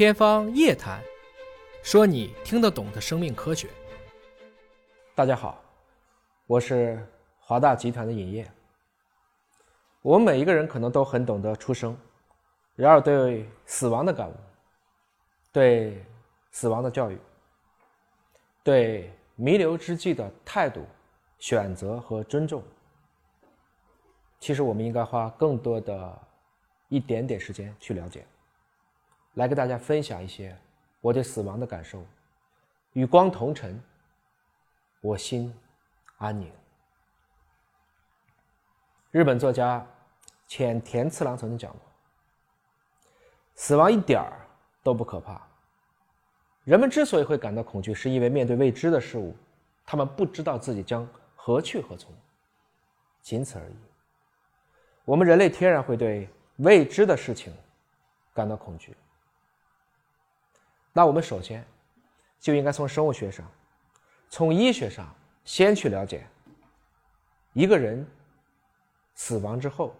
天方夜谭，说你听得懂的生命科学。大家好，我是华大集团的尹烨。我们每一个人可能都很懂得出生，然而对死亡的感悟，对死亡的教育，对弥留之际的态度、选择和尊重，其实我们应该花更多的一点点时间去了解。来跟大家分享一些我对死亡的感受。与光同尘，我心安宁。日本作家浅田次郎曾经讲过：“死亡一点儿都不可怕。人们之所以会感到恐惧，是因为面对未知的事物，他们不知道自己将何去何从，仅此而已。我们人类天然会对未知的事情感到恐惧。”那我们首先就应该从生物学上、从医学上先去了解一个人死亡之后，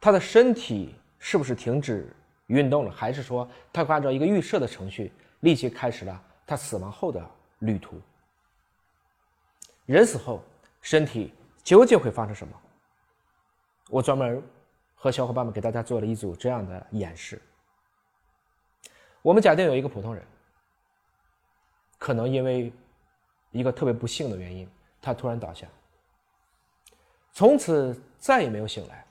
他的身体是不是停止运动了，还是说他会按照一个预设的程序立即开始了他死亡后的旅途？人死后身体究竟会发生什么？我专门和小伙伴们给大家做了一组这样的演示。我们假定有一个普通人，可能因为一个特别不幸的原因，他突然倒下，从此再也没有醒来。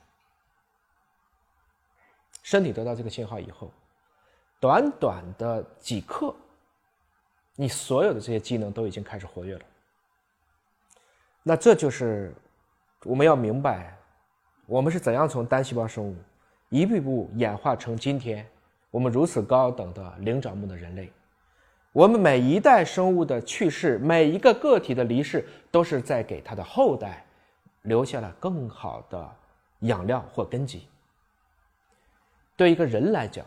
身体得到这个信号以后，短短的几刻，你所有的这些机能都已经开始活跃了。那这就是我们要明白，我们是怎样从单细胞生物一步步演化成今天。我们如此高等的灵长目的人类，我们每一代生物的去世，每一个个体的离世，都是在给他的后代留下了更好的养料或根基。对一个人来讲，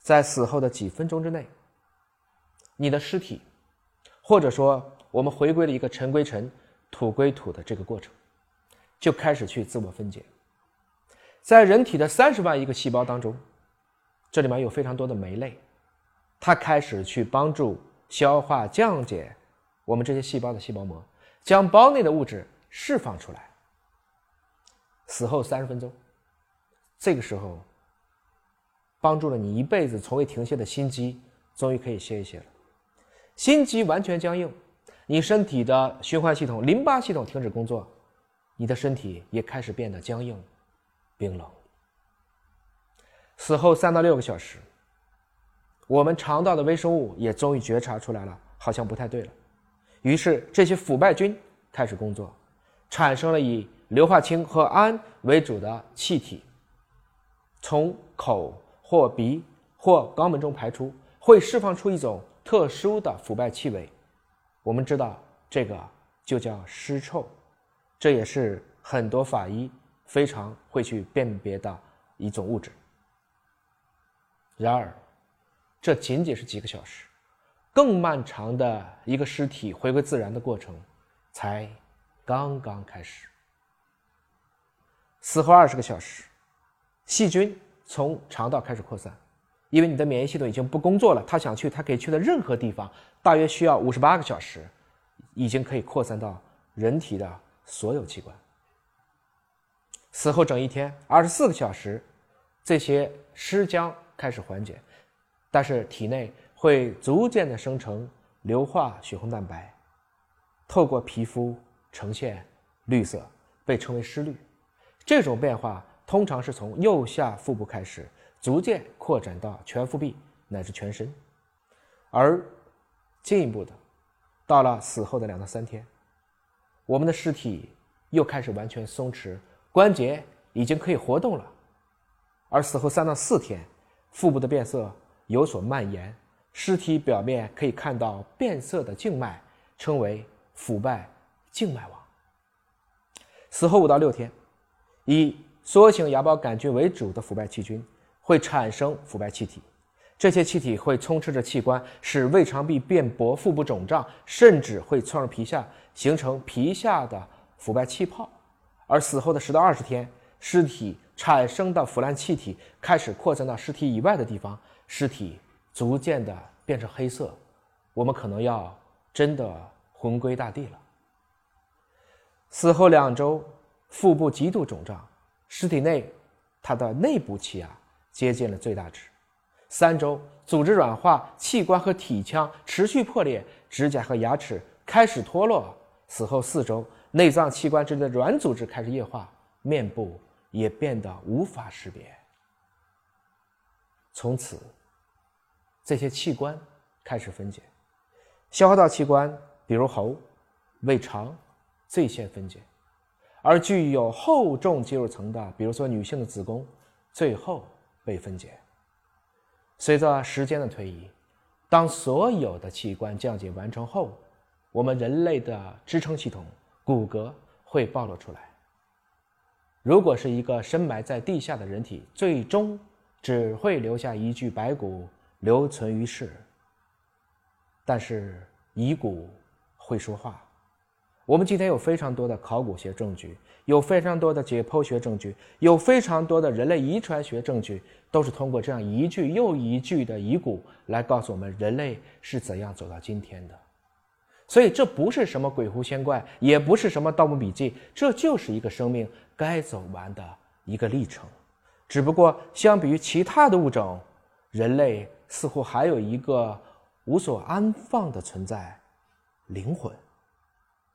在死后的几分钟之内，你的尸体，或者说我们回归了一个尘归尘、土归土的这个过程，就开始去自我分解。在人体的三十万亿个细胞当中。这里面有非常多的酶类，它开始去帮助消化降解我们这些细胞的细胞膜，将胞内的物质释放出来。死后三十分钟，这个时候，帮助了你一辈子从未停歇的心肌，终于可以歇一歇了。心肌完全僵硬，你身体的循环系统、淋巴系统停止工作，你的身体也开始变得僵硬、冰冷。死后三到六个小时，我们肠道的微生物也终于觉察出来了，好像不太对了。于是这些腐败菌开始工作，产生了以硫化氢和氨为主的气体，从口或鼻或肛门中排出，会释放出一种特殊的腐败气味。我们知道这个就叫尸臭，这也是很多法医非常会去辨别的一种物质。然而，这仅仅是几个小时，更漫长的一个尸体回归自然的过程，才刚刚开始。死后二十个小时，细菌从肠道开始扩散，因为你的免疫系统已经不工作了，它想去它可以去的任何地方，大约需要五十八个小时，已经可以扩散到人体的所有器官。死后整一天二十四个小时，这些尸浆。开始缓解，但是体内会逐渐的生成硫化血红蛋白，透过皮肤呈现绿色，被称为湿绿。这种变化通常是从右下腹部开始，逐渐扩展到全腹壁乃至全身，而进一步的，到了死后的两到三天，我们的尸体又开始完全松弛，关节已经可以活动了，而死后三到四天。腹部的变色有所蔓延，尸体表面可以看到变色的静脉，称为腐败静脉网。死后五到六天，以梭形芽孢杆菌为主的腐败细菌会产生腐败气体，这些气体会充斥着器官，使胃肠壁变薄、腹部肿胀，甚至会窜入皮下，形成皮下的腐败气泡。而死后的十到二十天，尸体。产生的腐烂气体开始扩散到尸体以外的地方，尸体逐渐的变成黑色，我们可能要真的魂归大地了。死后两周，腹部极度肿胀，尸体内它的内部气压接近了最大值。三周，组织软化，器官和体腔持续破裂，指甲和牙齿开始脱落。死后四周，内脏器官之间的软组织开始液化，面部也变得无法识别。从此，这些器官开始分解，消化道器官，比如喉、胃肠，最先分解；而具有厚重肌肉层的，比如说女性的子宫，最后被分解。随着时间的推移，当所有的器官降解完成后，我们人类的支撑系统骨骼会暴露出来。如果是一个深埋在地下的人体，最终。只会留下一具白骨留存于世。但是遗骨会说话。我们今天有非常多的考古学证据，有非常多的解剖学证据，有非常多的人类遗传学证据，都是通过这样一具又一具的遗骨来告诉我们人类是怎样走到今天的。所以这不是什么鬼狐仙怪，也不是什么《盗墓笔记》，这就是一个生命该走完的一个历程。只不过，相比于其他的物种，人类似乎还有一个无所安放的存在——灵魂。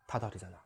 它到底在哪？